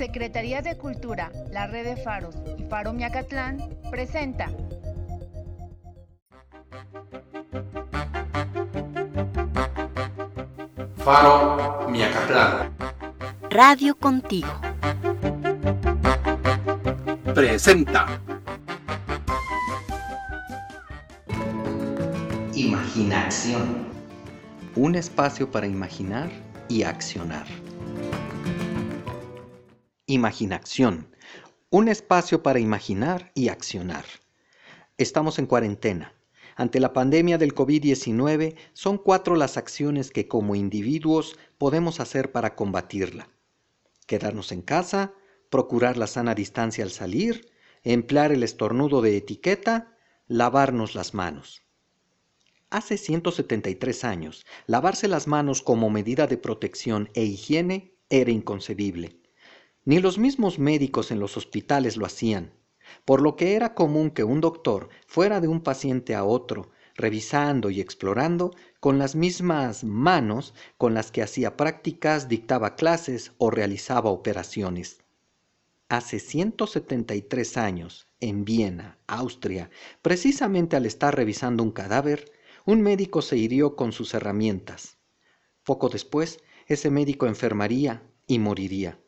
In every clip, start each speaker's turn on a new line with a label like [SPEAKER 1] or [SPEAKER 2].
[SPEAKER 1] Secretaría de Cultura, la Red de Faros y Faro Miacatlán presenta
[SPEAKER 2] Faro Miacatlán.
[SPEAKER 3] Radio contigo.
[SPEAKER 2] Presenta.
[SPEAKER 4] Imaginación.
[SPEAKER 5] Un espacio para imaginar y accionar. Imaginación. Un espacio para imaginar y accionar. Estamos en cuarentena. Ante la pandemia del COVID-19 son cuatro las acciones que como individuos podemos hacer para combatirla. Quedarnos en casa, procurar la sana distancia al salir, emplear el estornudo de etiqueta, lavarnos las manos. Hace 173 años, lavarse las manos como medida de protección e higiene era inconcebible. Ni los mismos médicos en los hospitales lo hacían, por lo que era común que un doctor fuera de un paciente a otro, revisando y explorando con las mismas manos con las que hacía prácticas, dictaba clases o realizaba operaciones. Hace 173 años, en Viena, Austria, precisamente al estar revisando un cadáver, un médico se hirió con sus herramientas. Poco después, ese médico enfermaría y moriría.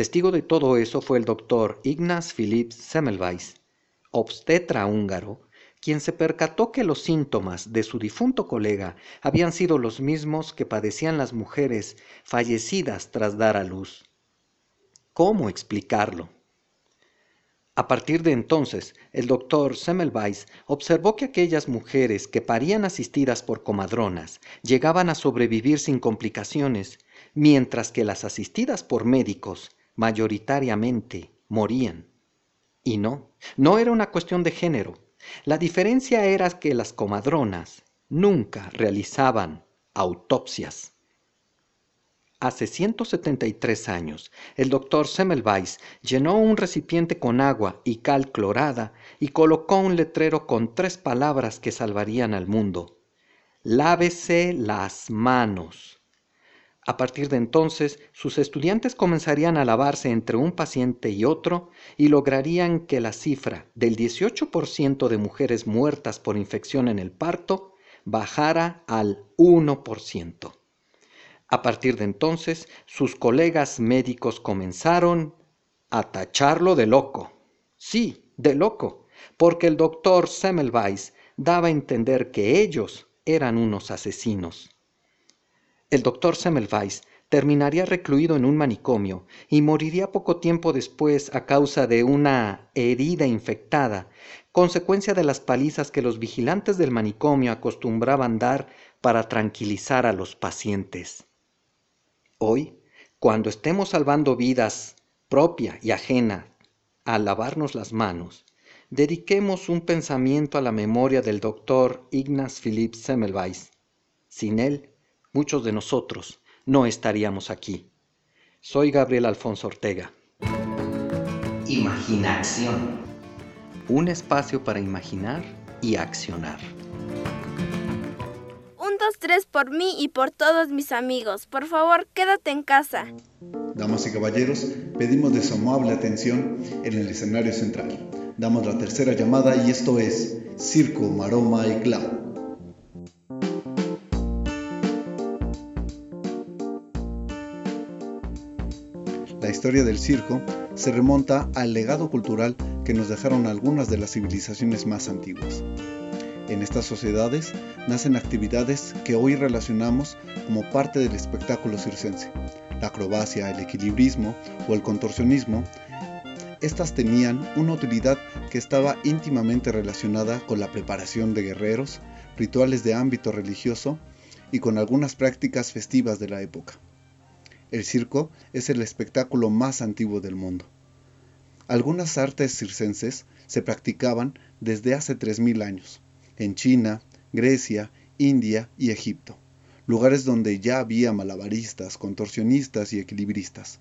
[SPEAKER 5] Testigo de todo eso fue el doctor Ignaz Philipp Semmelweis, obstetra húngaro, quien se percató que los síntomas de su difunto colega habían sido los mismos que padecían las mujeres fallecidas tras dar a luz. ¿Cómo explicarlo? A partir de entonces, el doctor Semmelweis observó que aquellas mujeres que parían asistidas por comadronas llegaban a sobrevivir sin complicaciones, mientras que las asistidas por médicos mayoritariamente morían. Y no, no era una cuestión de género. La diferencia era que las comadronas nunca realizaban autopsias. Hace 173 años, el doctor Semmelweis llenó un recipiente con agua y cal clorada y colocó un letrero con tres palabras que salvarían al mundo. Lávese las manos. A partir de entonces, sus estudiantes comenzarían a lavarse entre un paciente y otro y lograrían que la cifra del 18% de mujeres muertas por infección en el parto bajara al 1%. A partir de entonces, sus colegas médicos comenzaron a tacharlo de loco. Sí, de loco, porque el doctor Semmelweis daba a entender que ellos eran unos asesinos. El doctor Semmelweis terminaría recluido en un manicomio y moriría poco tiempo después a causa de una herida infectada, consecuencia de las palizas que los vigilantes del manicomio acostumbraban dar para tranquilizar a los pacientes. Hoy, cuando estemos salvando vidas propia y ajena al lavarnos las manos, dediquemos un pensamiento a la memoria del doctor Ignaz Philipp Semmelweis. Sin él, muchos de nosotros no estaríamos aquí. Soy Gabriel Alfonso Ortega.
[SPEAKER 4] Imaginación.
[SPEAKER 5] Un espacio para imaginar y accionar.
[SPEAKER 6] Un, dos, tres por mí y por todos mis amigos. Por favor, quédate en casa.
[SPEAKER 7] Damas y caballeros, pedimos de su amable atención en el escenario central. Damos la tercera llamada y esto es Circo, Maroma y Clown. La historia del circo se remonta al legado cultural que nos dejaron algunas de las civilizaciones más antiguas. En estas sociedades nacen actividades que hoy relacionamos como parte del espectáculo circense. La acrobacia, el equilibrismo o el contorsionismo, estas tenían una utilidad que estaba íntimamente relacionada con la preparación de guerreros, rituales de ámbito religioso y con algunas prácticas festivas de la época. El circo es el espectáculo más antiguo del mundo. Algunas artes circenses se practicaban desde hace 3.000 años, en China, Grecia, India y Egipto, lugares donde ya había malabaristas, contorsionistas y equilibristas.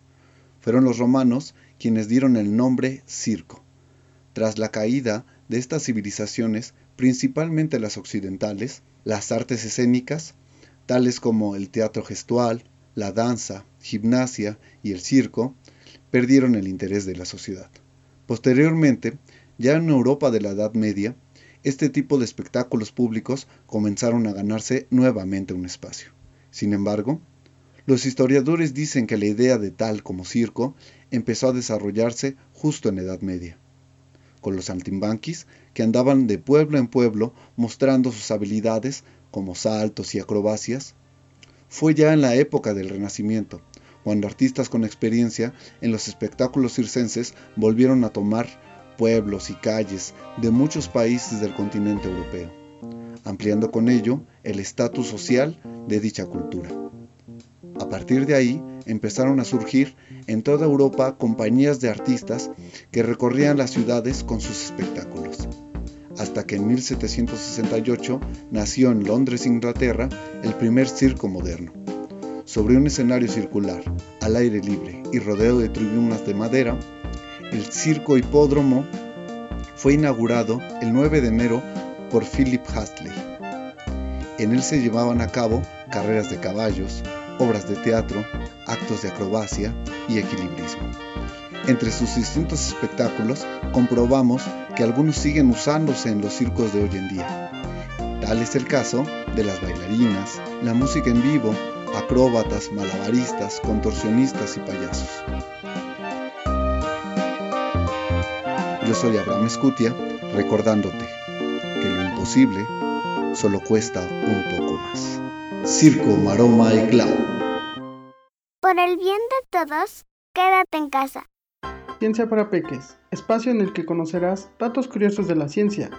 [SPEAKER 7] Fueron los romanos quienes dieron el nombre circo. Tras la caída de estas civilizaciones, principalmente las occidentales, las artes escénicas, tales como el teatro gestual, la danza, gimnasia y el circo, perdieron el interés de la sociedad. Posteriormente, ya en Europa de la Edad Media, este tipo de espectáculos públicos comenzaron a ganarse nuevamente un espacio. Sin embargo, los historiadores dicen que la idea de tal como circo empezó a desarrollarse justo en Edad Media, con los antimbanquis que andaban de pueblo en pueblo mostrando sus habilidades como saltos y acrobacias. Fue ya en la época del Renacimiento, cuando artistas con experiencia en los espectáculos circenses volvieron a tomar pueblos y calles de muchos países del continente europeo, ampliando con ello el estatus social de dicha cultura. A partir de ahí empezaron a surgir en toda Europa compañías de artistas que recorrían las ciudades con sus espectáculos, hasta que en 1768 nació en Londres, Inglaterra, el primer circo moderno. Sobre un escenario circular, al aire libre y rodeado de tribunas de madera, el circo hipódromo fue inaugurado el 9 de enero por Philip Hastley. En él se llevaban a cabo carreras de caballos, obras de teatro, actos de acrobacia y equilibrismo. Entre sus distintos espectáculos comprobamos que algunos siguen usándose en los circos de hoy en día. Tal es el caso de las bailarinas, la música en vivo, acróbatas, malabaristas, contorsionistas y payasos. Yo soy Abraham Escutia, recordándote que lo imposible solo cuesta un poco más. Circo, Maroma y Clau.
[SPEAKER 6] Por el bien de todos, quédate en casa.
[SPEAKER 8] Ciencia para Peques, espacio en el que conocerás datos curiosos de la ciencia.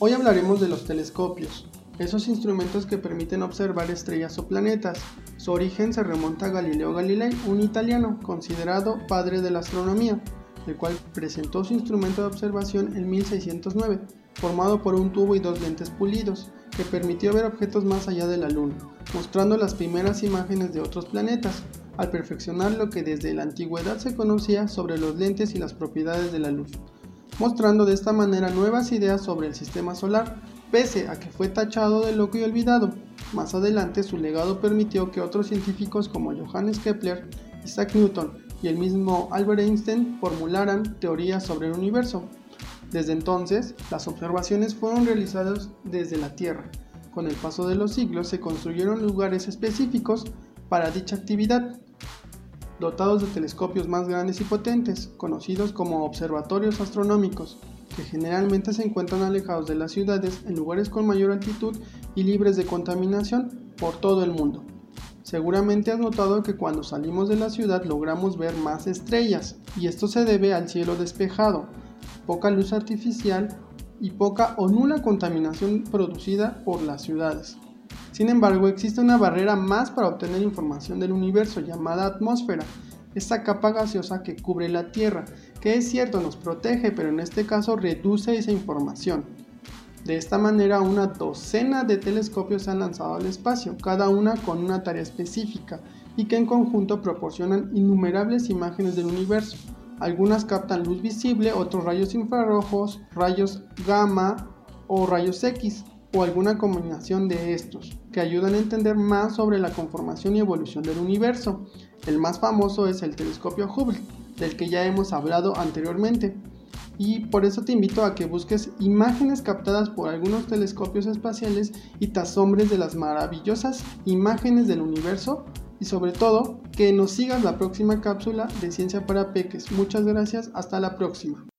[SPEAKER 8] Hoy hablaremos de los telescopios, esos instrumentos que permiten observar estrellas o planetas. Su origen se remonta a Galileo Galilei, un italiano considerado padre de la astronomía, el cual presentó su instrumento de observación en 1609, formado por un tubo y dos lentes pulidos, que permitió ver objetos más allá de la Luna, mostrando las primeras imágenes de otros planetas, al perfeccionar lo que desde la antigüedad se conocía sobre los lentes y las propiedades de la luz, mostrando de esta manera nuevas ideas sobre el sistema solar, pese a que fue tachado de loco y olvidado. Más adelante su legado permitió que otros científicos como Johannes Kepler, Isaac Newton y el mismo Albert Einstein formularan teorías sobre el universo. Desde entonces, las observaciones fueron realizadas desde la Tierra. Con el paso de los siglos se construyeron lugares específicos para dicha actividad, dotados de telescopios más grandes y potentes, conocidos como observatorios astronómicos que generalmente se encuentran alejados de las ciudades en lugares con mayor altitud y libres de contaminación por todo el mundo. Seguramente has notado que cuando salimos de la ciudad logramos ver más estrellas, y esto se debe al cielo despejado, poca luz artificial y poca o nula contaminación producida por las ciudades. Sin embargo, existe una barrera más para obtener información del universo llamada atmósfera, esta capa gaseosa que cubre la Tierra, que es cierto nos protege, pero en este caso reduce esa información. De esta manera, una docena de telescopios se han lanzado al espacio, cada una con una tarea específica, y que en conjunto proporcionan innumerables imágenes del universo. Algunas captan luz visible, otros rayos infrarrojos, rayos gamma o rayos X, o alguna combinación de estos, que ayudan a entender más sobre la conformación y evolución del universo. El más famoso es el telescopio Hubble, del que ya hemos hablado anteriormente. Y por eso te invito a que busques imágenes captadas por algunos telescopios espaciales y te asombres de las maravillosas imágenes del universo y sobre todo que nos sigas la próxima cápsula de Ciencia para Peques. Muchas gracias, hasta la próxima.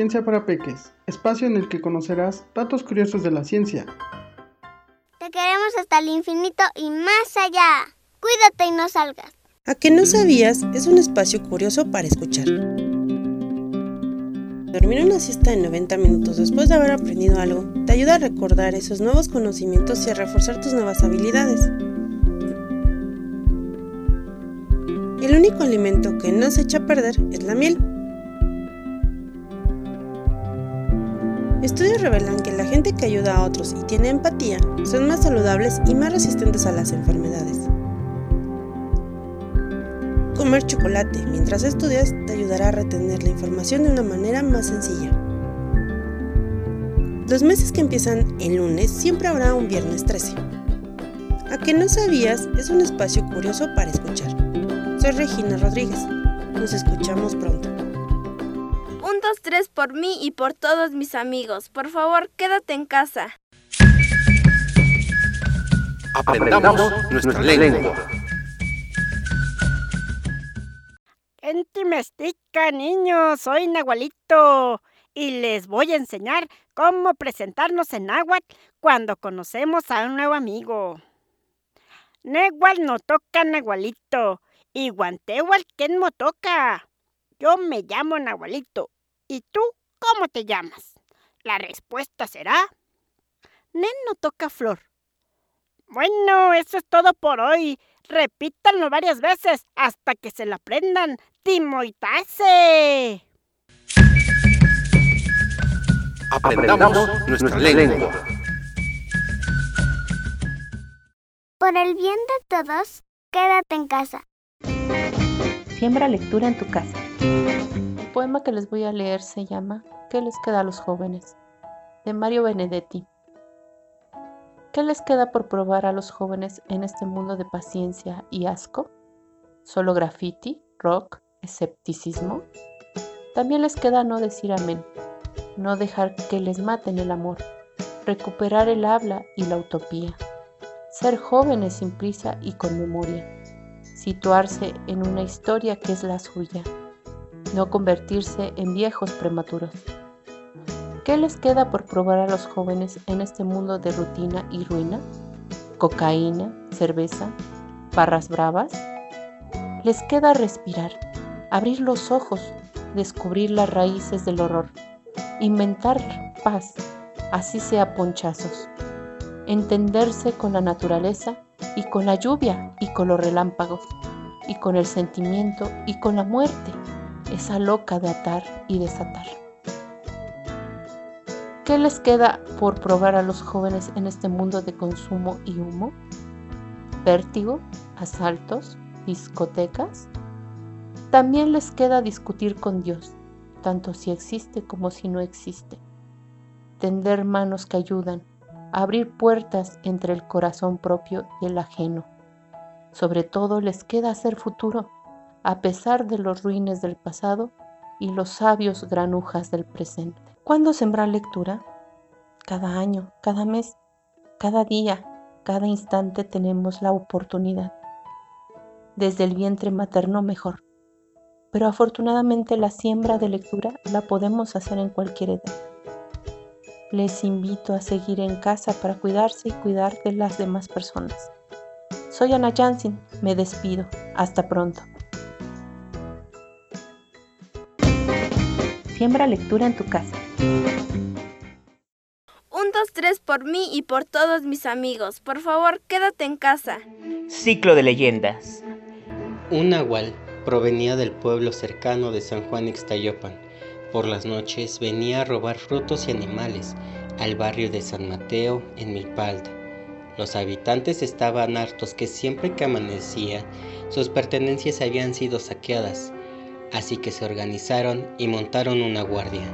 [SPEAKER 8] Ciencia para Peques, espacio en el que conocerás datos curiosos de la ciencia.
[SPEAKER 6] Te queremos hasta el infinito y más allá. Cuídate y no salgas.
[SPEAKER 9] A que no sabías es un espacio curioso para escuchar. Dormir una siesta de 90 minutos después de haber aprendido algo te ayuda a recordar esos nuevos conocimientos y a reforzar tus nuevas habilidades. El único alimento que no se echa a perder es la miel. Estudios revelan que la gente que ayuda a otros y tiene empatía son más saludables y más resistentes a las enfermedades. Comer chocolate mientras estudias te ayudará a retener la información de una manera más sencilla. Los meses que empiezan el lunes siempre habrá un viernes 13. A que no sabías es un espacio curioso para escuchar. Soy Regina Rodríguez. Nos escuchamos pronto.
[SPEAKER 10] Tres por mí y por todos mis amigos. Por favor, quédate en casa.
[SPEAKER 2] Aprendamos nuestra lengua.
[SPEAKER 11] Mestica, niños, soy Nahualito y les voy a enseñar cómo presentarnos en náhuatl cuando conocemos a un nuevo amigo. Nehual no toca Nahualito y guantewal quién mo toca. Yo me llamo Nahualito. ¿Y tú cómo te llamas? La respuesta será Nen no toca flor. Bueno, eso es todo por hoy. Repítanlo varias veces hasta que se la aprendan. ¡Timoitase!
[SPEAKER 2] Aprendamos nuestra lengua.
[SPEAKER 6] Por el bien de todos, quédate en casa.
[SPEAKER 12] Siembra lectura en tu casa. El poema que les voy a leer se llama ¿Qué les queda a los jóvenes? de Mario Benedetti. ¿Qué les queda por probar a los jóvenes en este mundo de paciencia y asco? ¿Solo graffiti, rock, escepticismo? También les queda no decir amén, no dejar que les maten el amor, recuperar el habla y la utopía, ser jóvenes sin prisa y con memoria, situarse en una historia que es la suya, no convertirse en viejos prematuros. ¿Qué les queda por probar a los jóvenes en este mundo de rutina y ruina? ¿Cocaína? ¿Cerveza? ¿Barras bravas? Les queda respirar, abrir los ojos, descubrir las raíces del horror, inventar paz, así sea ponchazos, entenderse con la naturaleza y con la lluvia y con los relámpagos, y con el sentimiento y con la muerte, esa loca de atar y desatar. ¿Qué les queda por probar a los jóvenes en este mundo de consumo y humo? ¿Vértigo? ¿Asaltos? ¿Discotecas? También les queda discutir con Dios, tanto si existe como si no existe. Tender manos que ayudan, abrir puertas entre el corazón propio y el ajeno. Sobre todo les queda hacer futuro, a pesar de los ruines del pasado y los sabios granujas del presente. ¿Cuándo sembrar lectura? Cada año, cada mes, cada día, cada instante tenemos la oportunidad. Desde el vientre materno mejor. Pero afortunadamente la siembra de lectura la podemos hacer en cualquier edad. Les invito a seguir en casa para cuidarse y cuidar de las demás personas. Soy Ana Jansin, me despido. Hasta pronto. Siembra lectura en tu casa.
[SPEAKER 10] Un, dos, tres por mí y por todos mis amigos. Por favor, quédate en casa.
[SPEAKER 13] Ciclo de leyendas.
[SPEAKER 14] Un nahual provenía del pueblo cercano de San Juan Ixtayopan. Por las noches venía a robar frutos y animales al barrio de San Mateo en Milpalda. Los habitantes estaban hartos que siempre que amanecía sus pertenencias habían sido saqueadas, así que se organizaron y montaron una guardia.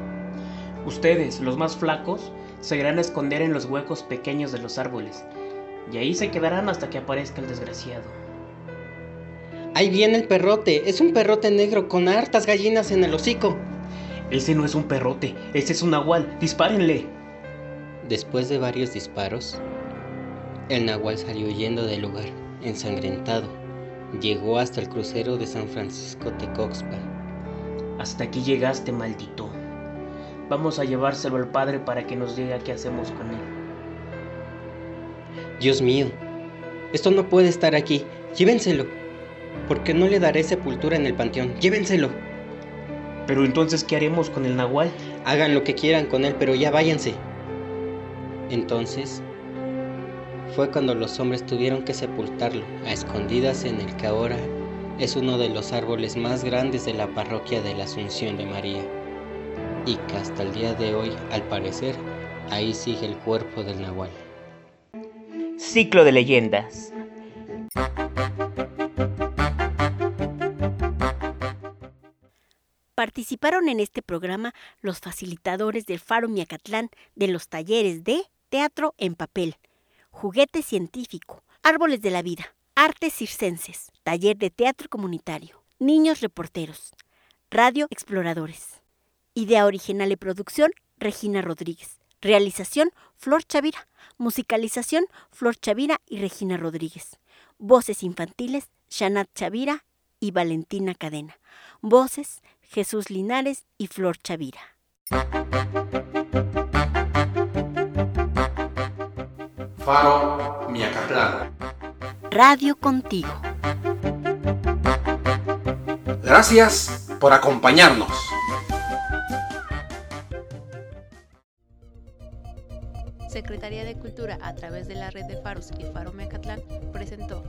[SPEAKER 13] Ustedes, los más flacos, se irán a esconder en los huecos pequeños de los árboles, y ahí se quedarán hasta que aparezca el desgraciado.
[SPEAKER 14] Ahí viene el perrote, es un perrote negro con hartas gallinas en el hocico.
[SPEAKER 13] Ese no es un perrote, ese es un nahual, dispárenle.
[SPEAKER 14] Después de varios disparos, el nahual salió huyendo del lugar, ensangrentado. Llegó hasta el crucero de San Francisco Tecoxpa.
[SPEAKER 13] Hasta aquí llegaste, maldito. Vamos a llevárselo al padre para que nos diga qué hacemos con él.
[SPEAKER 14] Dios mío, esto no puede estar aquí. Llévenselo. Porque no le daré sepultura en el panteón. Llévenselo.
[SPEAKER 13] Pero entonces, ¿qué haremos con el nahual?
[SPEAKER 14] Hagan lo que quieran con él, pero ya váyanse. Entonces, fue cuando los hombres tuvieron que sepultarlo a escondidas en el que ahora es uno de los árboles más grandes de la parroquia de la Asunción de María y que hasta el día de hoy, al parecer, ahí sigue el cuerpo del Nahual.
[SPEAKER 13] Ciclo de leyendas.
[SPEAKER 3] Participaron en este programa los facilitadores del Faro Miacatlán de los talleres de Teatro en Papel, Juguete Científico, Árboles de la Vida, Artes circenses, taller de teatro comunitario, niños reporteros, radio exploradores. Idea original y producción, Regina Rodríguez. Realización, Flor Chavira. Musicalización, Flor Chavira y Regina Rodríguez. Voces infantiles, Shanat Chavira y Valentina Cadena. Voces, Jesús Linares y Flor Chavira.
[SPEAKER 2] Faro Miacatlán.
[SPEAKER 3] Radio contigo.
[SPEAKER 2] Gracias por acompañarnos.
[SPEAKER 15] Secretaría de Cultura a través de la red de Faros y Faro Mecatlán presentó